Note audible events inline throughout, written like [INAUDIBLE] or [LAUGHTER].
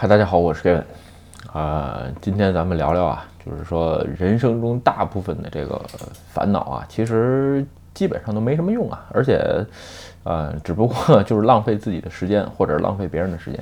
嗨，大家好，我是 Kevin，啊，今天咱们聊聊啊，就是说人生中大部分的这个烦恼啊，其实基本上都没什么用啊，而且，呃，只不过 [LAUGHS] 就是浪费自己的时间或者浪费别人的时间，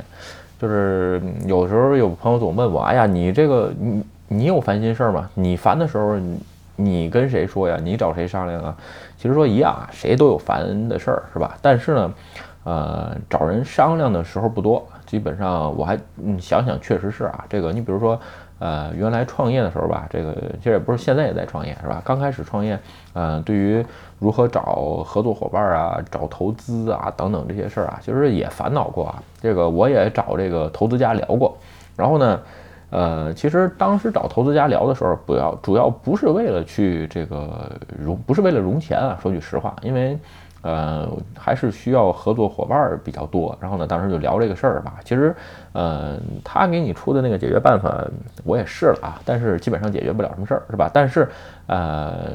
就是有时候有朋友总问我，哎呀，你这个你你有烦心事儿吗？你烦的时候你你跟谁说呀？你找谁商量啊？其实说一样啊，谁都有烦的事儿是吧？但是呢，呃，找人商量的时候不多。基本上我还嗯想想，确实是啊，这个你比如说，呃，原来创业的时候吧，这个其实也不是现在也在创业是吧？刚开始创业，嗯，对于如何找合作伙伴啊、找投资啊等等这些事儿啊，其实也烦恼过啊。这个我也找这个投资家聊过，然后呢，呃，其实当时找投资家聊的时候，不要主要不是为了去这个融，不是为了融钱啊，说句实话，因为。呃，还是需要合作伙伴比较多。然后呢，当时就聊这个事儿吧。其实，呃，他给你出的那个解决办法，我也试了啊，但是基本上解决不了什么事儿，是吧？但是，呃，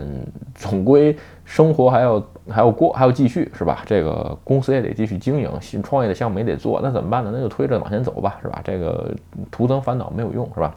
总归生活还要还要过，还要继续，是吧？这个公司也得继续经营，新创业的项目也得做，那怎么办呢？那就推着往前走吧，是吧？这个徒增烦恼没有用，是吧？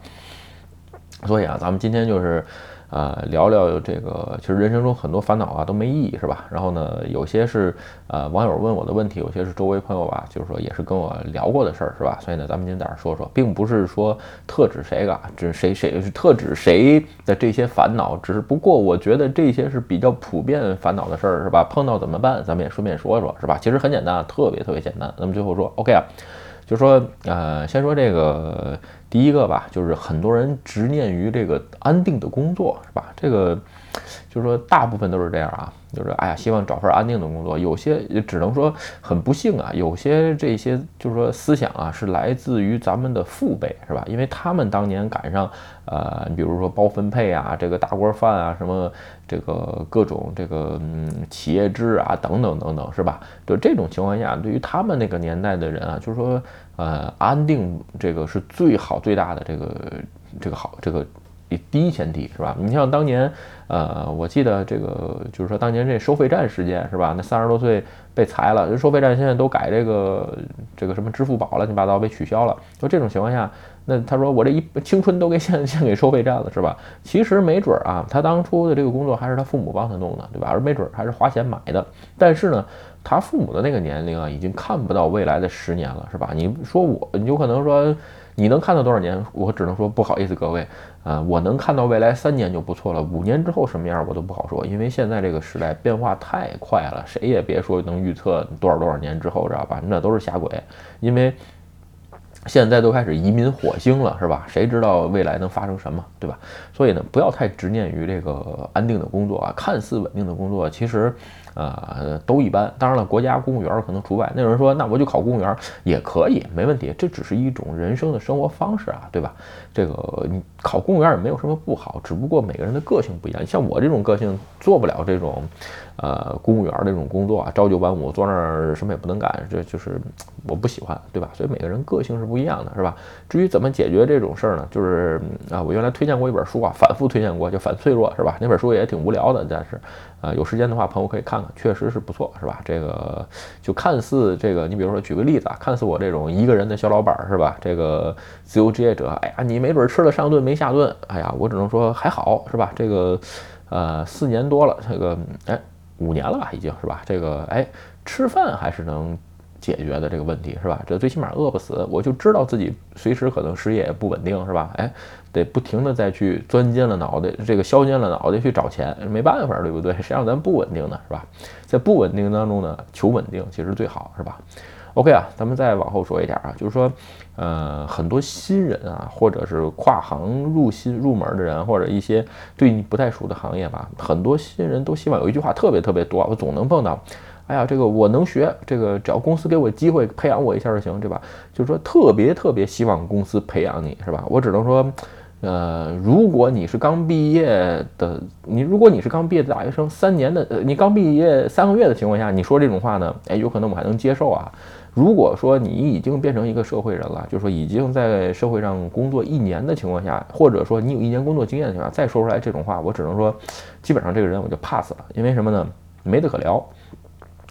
所以啊，咱们今天就是。啊，聊聊这个，其实人生中很多烦恼啊都没意义，是吧？然后呢，有些是呃网友问我的问题，有些是周围朋友吧，就是说也是跟我聊过的事儿，是吧？所以呢，咱们今天在这说说，并不是说特指谁个，指谁谁是特指谁的这些烦恼，只是不过我觉得这些是比较普遍烦恼的事儿，是吧？碰到怎么办？咱们也顺便说说，是吧？其实很简单，特别特别简单。那么最后说，OK 啊。就说，呃，先说这个第一个吧，就是很多人执念于这个安定的工作，是吧？这个就是说，大部分都是这样啊。就是哎呀，希望找份安定的工作。有些只能说很不幸啊，有些这些就是说思想啊，是来自于咱们的父辈，是吧？因为他们当年赶上，呃，你比如说包分配啊，这个大锅饭啊，什么这个各种这个嗯企业制啊，等等等等，是吧？就这种情况下，对于他们那个年代的人啊，就是说，呃，安定这个是最好最大的这个这个好这个。第一前提是吧？你像当年，呃，我记得这个就是说当年这收费站事件是吧？那三十多岁被裁了，收费站现在都改这个这个什么支付宝乱七八糟被取消了。就这种情况下，那他说我这一青春都给献 [LAUGHS] 献给收费站了是吧？其实没准儿啊，他当初的这个工作还是他父母帮他弄的，对吧？而没准儿还是花钱买的。但是呢，他父母的那个年龄啊，已经看不到未来的十年了，是吧？你说我有可能说。你能看到多少年？我只能说不好意思，各位，啊，我能看到未来三年就不错了。五年之后什么样我都不好说，因为现在这个时代变化太快了，谁也别说能预测多少多少年之后，知道吧？那都是瞎鬼，因为现在都开始移民火星了，是吧？谁知道未来能发生什么，对吧？所以呢，不要太执念于这个安定的工作啊，看似稳定的工作，其实。啊，都一般。当然了，国家公务员可能除外。那有人说，那我就考公务员也可以，没问题。这只是一种人生的生活方式啊，对吧？这个你考公务员也没有什么不好，只不过每个人的个性不一样。像我这种个性，做不了这种。呃，公务员这种工作啊，朝九晚五，坐那儿什么也不能干，这就是我不喜欢，对吧？所以每个人个性是不一样的，是吧？至于怎么解决这种事儿呢？就是啊，我原来推荐过一本书啊，反复推荐过，叫《反脆弱》，是吧？那本书也挺无聊的，但是呃，有时间的话，朋友可以看看，确实是不错，是吧？这个就看似这个，你比如说举个例子啊，看似我这种一个人的小老板，是吧？这个自由职业者，哎呀，你没准吃了上顿没下顿，哎呀，我只能说还好，是吧？这个呃，四年多了，这个哎。五年了吧，已经是吧？这个哎，吃饭还是能解决的这个问题是吧？这最起码饿不死，我就知道自己随时可能失业不稳定是吧？哎，得不停的再去钻尖了脑袋，这个削尖了脑袋去找钱，没办法，对不对？谁让咱不稳定呢，是吧？在不稳定当中呢，求稳定其实最好是吧？OK 啊，咱们再往后说一点啊，就是说，呃，很多新人啊，或者是跨行入新入门的人，或者一些对你不太熟的行业吧，很多新人都希望有一句话特别特别多，我总能碰到，哎呀，这个我能学，这个只要公司给我机会培养我一下就行，对吧？就是说特别特别希望公司培养你，是吧？我只能说，呃，如果你是刚毕业的，你如果你是刚毕业的大学生，三年的，呃，你刚毕业三个月的情况下，你说这种话呢，哎，有可能我还能接受啊。如果说你已经变成一个社会人了，就是说已经在社会上工作一年的情况下，或者说你有一年工作经验的情况下，再说出来这种话，我只能说，基本上这个人我就 pass 了，因为什么呢？没得可聊，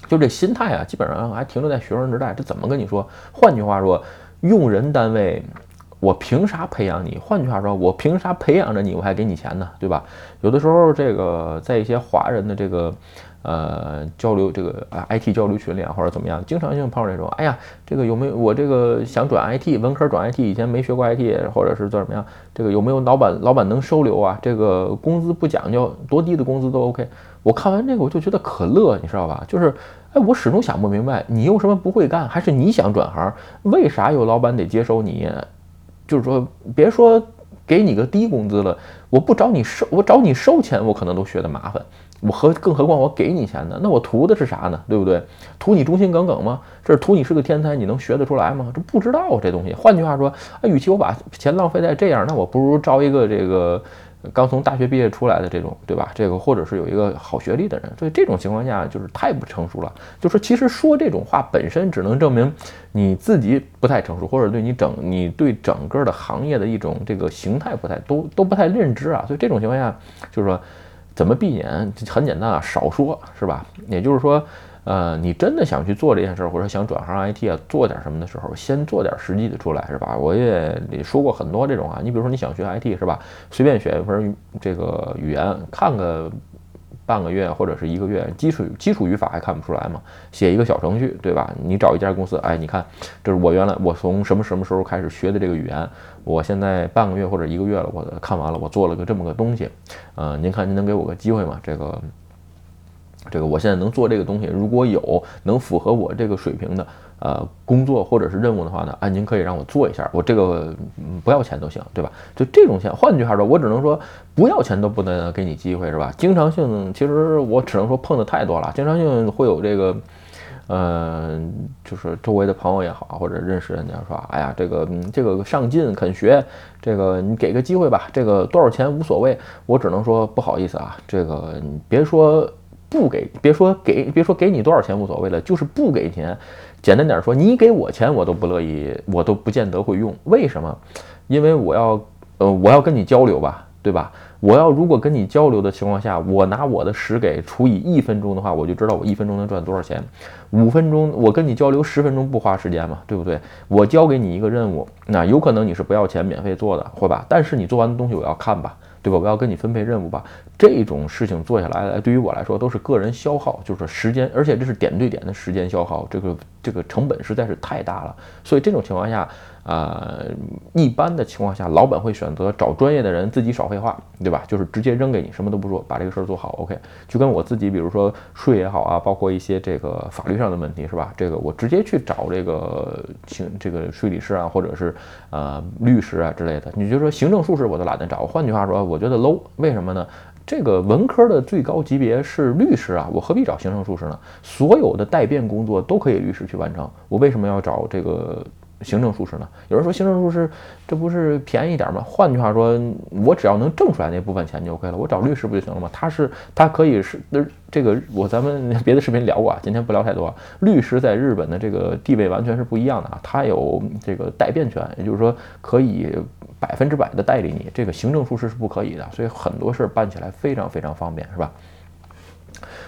就这心态啊，基本上还停留在学生时代。这怎么跟你说？换句话说，用人单位我凭啥培养你？换句话说，我凭啥培养着你，我还给你钱呢？对吧？有的时候，这个在一些华人的这个。呃，交流这个啊，IT 交流群里啊，或者怎么样，经常性碰到这种，哎呀，这个有没有我这个想转 IT，文科转 IT，以前没学过 IT，或者是做怎么样，这个有没有老板老板能收留啊？这个工资不讲究，多低的工资都 OK。我看完这个我就觉得可乐，你知道吧？就是，哎，我始终想不明白，你有什么不会干，还是你想转行？为啥有老板得接收你？就是说，别说给你个低工资了，我不找你收，我找你收钱，我可能都觉得麻烦。我何更何况我给你钱呢？那我图的是啥呢？对不对？图你忠心耿耿吗？这是图你是个天才，你能学得出来吗？这不知道这东西。换句话说，啊，与其我把钱浪费在这样，那我不如招一个这个刚从大学毕业出来的这种，对吧？这个或者是有一个好学历的人。所以这种情况下就是太不成熟了。就说其实说这种话本身只能证明你自己不太成熟，或者对你整你对整个的行业的一种这个形态不太都都不太认知啊。所以这种情况下就是说。怎么避免？很简单啊，少说是吧？也就是说，呃，你真的想去做这件事，或者想转行 IT 啊，做点什么的时候，先做点实际的出来，是吧？我也说过很多这种啊，你比如说你想学 IT 是吧？随便选一门这个语言，看个。半个月或者是一个月，基础基础语法还看不出来吗？写一个小程序，对吧？你找一家公司，哎，你看，这是我原来我从什么什么时候开始学的这个语言，我现在半个月或者一个月了，我看完了，我做了个这么个东西，呃，您看您能给我个机会吗？这个，这个我现在能做这个东西，如果有能符合我这个水平的。呃，工作或者是任务的话呢，啊，您可以让我做一下，我这个不要钱都行，对吧？就这种钱，换句话说，我只能说不要钱都不能给你机会，是吧？经常性，其实我只能说碰的太多了，经常性会有这个，呃，就是周围的朋友也好，或者认识人家说，哎呀，这个这个上进肯学，这个你给个机会吧，这个多少钱无所谓，我只能说不好意思啊，这个你别说不给，别说给，别说给你多少钱无所谓了，就是不给钱。简单点说，你给我钱，我都不乐意，我都不见得会用。为什么？因为我要，呃，我要跟你交流吧，对吧？我要如果跟你交流的情况下，我拿我的十给除以一分钟的话，我就知道我一分钟能赚多少钱。五分钟我跟你交流十分钟不花时间嘛，对不对？我交给你一个任务，那有可能你是不要钱免费做的，会吧？但是你做完的东西我要看吧。对吧？我要跟你分配任务吧，这种事情做下来，对于我来说都是个人消耗，就是时间，而且这是点对点的时间消耗，这个这个成本实在是太大了。所以这种情况下。呃，一般的情况下，老板会选择找专业的人，自己少废话，对吧？就是直接扔给你，什么都不说，把这个事儿做好。OK，就跟我自己，比如说税也好啊，包括一些这个法律上的问题，是吧？这个我直接去找这个行这个税理师啊，或者是呃律师啊之类的。你就说行政术士我都懒得找。换句话说，我觉得 low，为什么呢？这个文科的最高级别是律师啊，我何必找行政术士呢？所有的代辩工作都可以律师去完成，我为什么要找这个？行政术士呢？有人说行政术士这不是便宜点吗？换句话说，我只要能挣出来那部分钱就 OK 了。我找律师不就行了吗？他是他可以是那这个我咱们 [LAUGHS] 别的视频聊过啊，今天不聊太多。律师在日本的这个地位完全是不一样的啊，他有这个代辩权，也就是说可以百分之百的代理你。这个行政术士是不可以的，所以很多事儿办起来非常非常方便，是吧？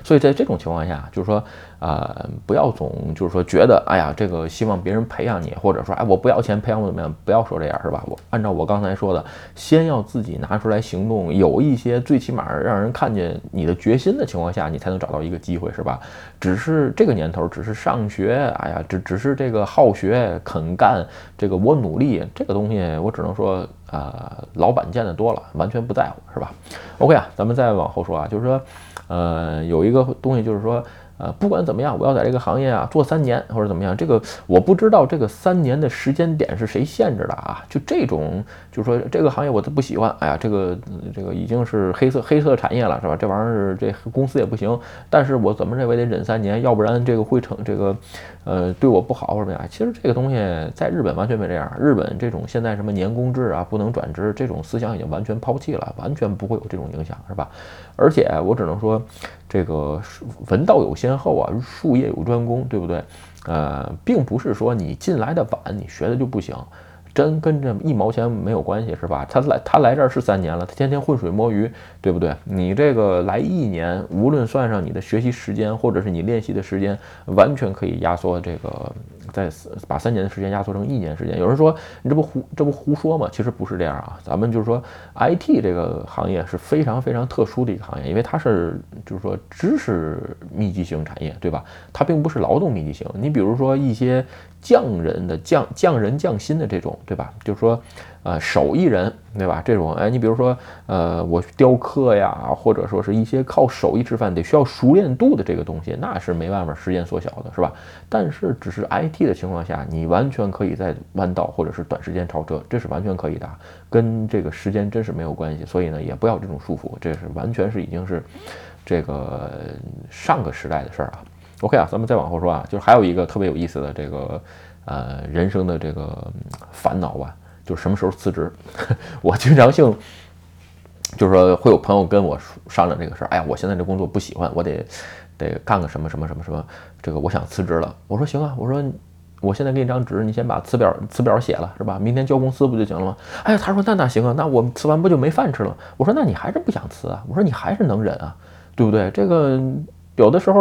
所以在这种情况下，就是说，呃，不要总就是说觉得，哎呀，这个希望别人培养你，或者说，哎，我不要钱培养我怎么样？不要说这样，是吧？我按照我刚才说的，先要自己拿出来行动，有一些最起码让人看见你的决心的情况下，你才能找到一个机会，是吧？只是这个年头，只是上学，哎呀，只只是这个好学肯干，这个我努力，这个东西我只能说，呃，老板见的多了，完全不在乎，是吧？OK 啊，咱们再往后说啊，就是说。呃，有一个东西就是说。呃，不管怎么样，我要在这个行业啊做三年或者怎么样，这个我不知道这个三年的时间点是谁限制的啊？就这种，就是说这个行业我都不喜欢，哎呀，这个这个已经是黑色黑色产业了，是吧？这玩意儿这公司也不行，但是我怎么认为得忍三年，要不然这个会成这个，呃，对我不好或者怎么样？其实这个东西在日本完全没这样，日本这种现在什么年工制啊，不能转职这种思想已经完全抛弃了，完全不会有这种影响，是吧？而且我只能说。这个文道有先后啊，术业有专攻，对不对？呃，并不是说你进来的晚，你学的就不行，真跟这一毛钱没有关系，是吧？他来他来这儿是三年了，他天天浑水摸鱼，对不对？你这个来一年，无论算上你的学习时间，或者是你练习的时间，完全可以压缩这个在把三年的时间压缩成一年时间。有人说你这不胡这不胡说吗？其实不是这样啊，咱们就是说 IT 这个行业是非常非常特殊的一个行业，因为它是就是说知识密集型产业，对吧？它并不是劳动密集型。你比如说一些匠人的匠匠人匠心的这种，对吧？就是说。呃，手艺人，对吧？这种，哎，你比如说，呃，我雕刻呀，或者说是一些靠手艺吃饭得需要熟练度的这个东西，那是没办法时间缩小的，是吧？但是，只是 IT 的情况下，你完全可以在弯道或者是短时间超车，这是完全可以的，跟这个时间真是没有关系。所以呢，也不要这种束缚，这是完全是已经是这个上个时代的事儿啊。OK 啊，咱们再往后说啊，就是还有一个特别有意思的这个呃人生的这个烦恼吧。就是什么时候辞职？[LAUGHS] 我经常性就是说会有朋友跟我商量这个事儿。哎呀，我现在这工作不喜欢，我得得干个什么什么什么什么，这个我想辞职了。我说行啊，我说我现在给你张纸，你先把辞表辞表写了是吧？明天交公司不就行了吗？哎呀，他说那那行啊，那我们辞完不就没饭吃了？我说那你还是不想辞啊？我说你还是能忍啊，对不对？这个有的时候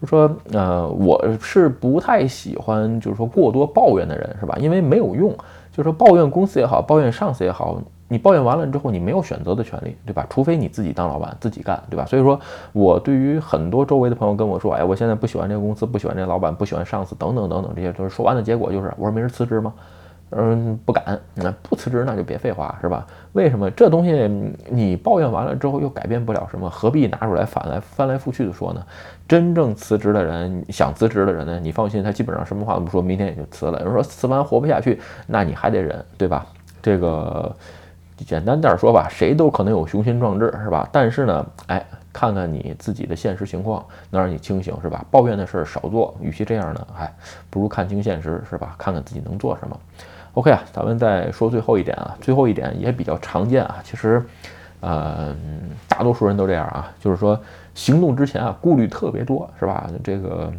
就说呃，我是不太喜欢就是说过多抱怨的人是吧？因为没有用。就是说，抱怨公司也好，抱怨上司也好，你抱怨完了之后，你没有选择的权利，对吧？除非你自己当老板，自己干，对吧？所以说，我对于很多周围的朋友跟我说，哎，我现在不喜欢这个公司，不喜欢这个老板，不喜欢上司，等等等等，这些都是说完的结果就是，我说没人辞职吗？嗯，不敢，那不辞职那就别废话，是吧？为什么这东西你抱怨完了之后又改变不了什么？何必拿出来反来翻来覆去的说呢？真正辞职的人，想辞职的人呢，你放心，他基本上什么话都不说，明天也就辞了。有人说辞完活不下去，那你还得忍，对吧？这个简单点说吧，谁都可能有雄心壮志，是吧？但是呢，哎，看看你自己的现实情况，能让你清醒，是吧？抱怨的事儿少做，与其这样呢，哎，不如看清现实，是吧？看看自己能做什么。OK 啊，咱们再说最后一点啊，最后一点也比较常见啊，其实，呃，大多数人都这样啊，就是说行动之前啊，顾虑特别多，是吧？这个，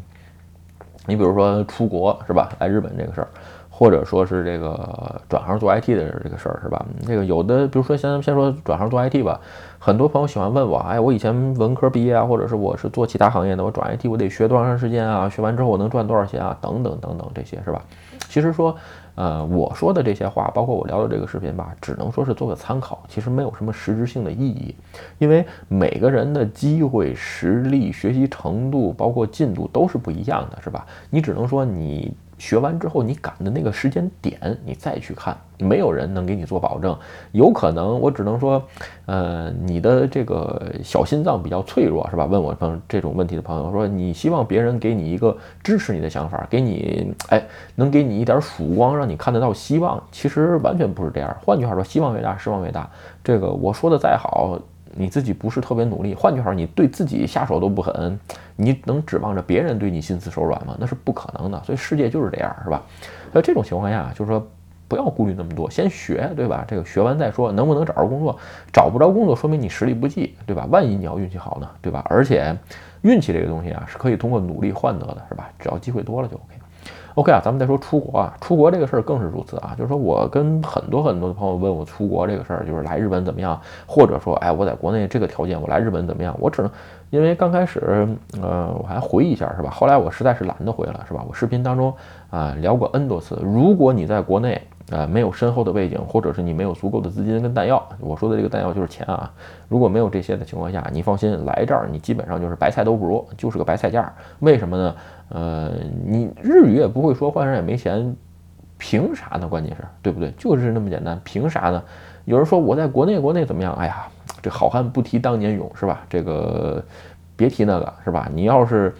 你比如说出国是吧？来日本这个事儿，或者说是这个转行做 IT 的这个事儿是吧？这个有的，比如说先先说转行做 IT 吧，很多朋友喜欢问我，哎，我以前文科毕业啊，或者是我是做其他行业的，我转 IT 我得学多长时间啊？学完之后我能赚多少钱啊？等等等等这些是吧？其实说。呃，我说的这些话，包括我聊的这个视频吧，只能说是做个参考，其实没有什么实质性的意义，因为每个人的机会、实力、学习程度，包括进度都是不一样的，是吧？你只能说你。学完之后，你赶的那个时间点，你再去看，没有人能给你做保证。有可能，我只能说，呃，你的这个小心脏比较脆弱，是吧？问我朋这种问题的朋友说，你希望别人给你一个支持你的想法，给你，哎，能给你一点曙光，让你看得到希望。其实完全不是这样。换句话说，希望越大，失望越大。这个我说的再好。你自己不是特别努力，换句话说，你对自己下手都不狠，你能指望着别人对你心慈手软吗？那是不可能的。所以世界就是这样，是吧？所以这种情况下，就是说不要顾虑那么多，先学，对吧？这个学完再说，能不能找着工作？找不着工作，说明你实力不济，对吧？万一你要运气好呢，对吧？而且运气这个东西啊，是可以通过努力换得的，是吧？只要机会多了就 OK。OK 啊，咱们再说出国啊，出国这个事儿更是如此啊。就是说我跟很多很多的朋友问我出国这个事儿，就是来日本怎么样，或者说，哎，我在国内这个条件，我来日本怎么样？我只能，因为刚开始，呃，我还回忆一下是吧？后来我实在是懒得回了是吧？我视频当中啊聊过 N 多次，如果你在国内。呃，没有深厚的背景，或者是你没有足够的资金跟弹药，我说的这个弹药就是钱啊。如果没有这些的情况下，你放心，来这儿你基本上就是白菜都不如，就是个白菜价。为什么呢？呃，你日语也不会说，换上也没钱，凭啥呢？关键是对不对？就是那么简单，凭啥呢？有人说我在国内，国内怎么样？哎呀，这好汉不提当年勇，是吧？这个别提那个，是吧？你要是。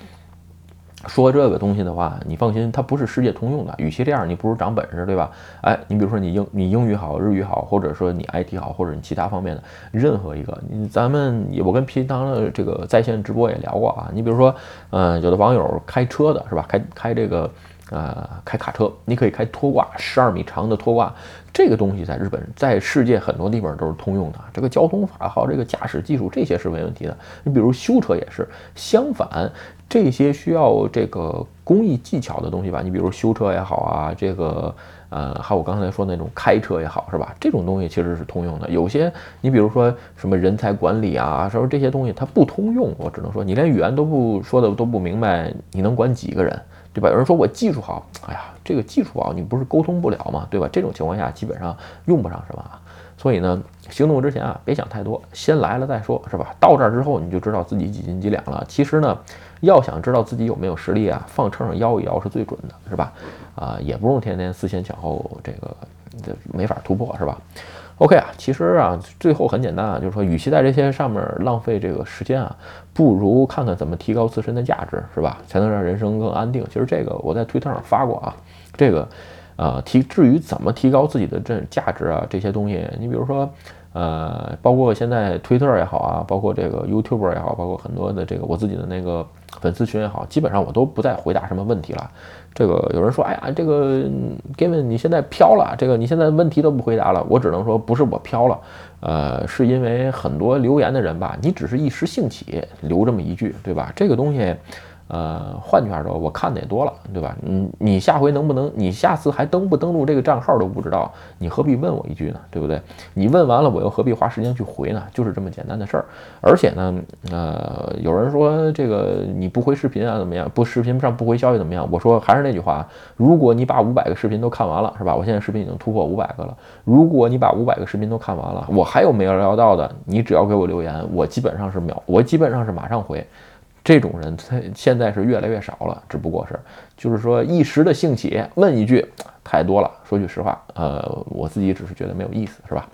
说这个东西的话，你放心，它不是世界通用的。与其这样，你不如长本事，对吧？哎，你比如说你英你英语好，日语好，或者说你 IT 好，或者你其他方面的任何一个，你咱们我跟平常的这个在线直播也聊过啊。你比如说，嗯，有的网友开车的是吧？开开这个呃开卡车，你可以开拖挂，十二米长的拖挂，这个东西在日本，在世界很多地方都是通用的。这个交通法号，这个驾驶技术，这些是没问题的。你比如修车也是，相反。这些需要这个工艺技巧的东西吧，你比如修车也好啊，这个呃，还有我刚才说那种开车也好，是吧？这种东西其实是通用的。有些你比如说什么人才管理啊，说这些东西它不通用，我只能说你连语言都不说的都不明白，你能管几个人？对吧？有人说我技术好，哎呀，这个技术好，你不是沟通不了吗？对吧？这种情况下基本上用不上什么啊。所以呢，行动之前啊，别想太多，先来了再说，是吧？到这儿之后，你就知道自己几斤几两了。其实呢，要想知道自己有没有实力啊，放秤上摇一摇是最准的，是吧？啊，也不用天天思前想后，这个这没法突破，是吧？OK 啊，其实啊，最后很简单啊，就是说，与其在这些上面浪费这个时间啊，不如看看怎么提高自身的价值，是吧？才能让人生更安定。其实这个我在推特上发过啊，这个。呃，提至于怎么提高自己的这价值啊，这些东西，你比如说，呃，包括现在推特也好啊，包括这个 YouTuber 也好，包括很多的这个我自己的那个粉丝群也好，基本上我都不再回答什么问题了。这个有人说，哎呀，这个 Gavin 你现在飘了，这个你现在问题都不回答了。我只能说，不是我飘了，呃，是因为很多留言的人吧，你只是一时兴起留这么一句，对吧？这个东西。呃，换句话说，我看的也多了，对吧？你你下回能不能，你下次还登不登录这个账号都不知道，你何必问我一句呢？对不对？你问完了，我又何必花时间去回呢？就是这么简单的事儿。而且呢，呃，有人说这个你不回视频啊，怎么样？不视频上不回消息怎么样？我说还是那句话，如果你把五百个视频都看完了，是吧？我现在视频已经突破五百个了。如果你把五百个视频都看完了，我还有没有聊到的，你只要给我留言，我基本上是秒，我基本上是马上回。这种人他现在是越来越少了，只不过是就是说一时的兴起问一句太多了。说句实话，呃，我自己只是觉得没有意思，是吧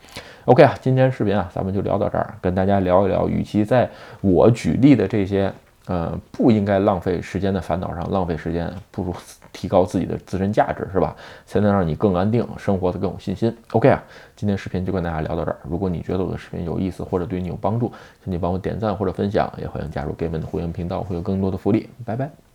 ？OK 啊，今天视频啊，咱们就聊到这儿，跟大家聊一聊，与其在我举例的这些。呃，不应该浪费时间在烦恼上浪费时间，不如 [LAUGHS] 提高自己的自身价值，是吧？才能让你更安定，生活的更有信心。OK 啊，今天视频就跟大家聊到这儿。如果你觉得我的视频有意思或者对你有帮助，请你帮我点赞或者分享，也欢迎加入 Game 的会员频道，会有更多的福利。拜拜。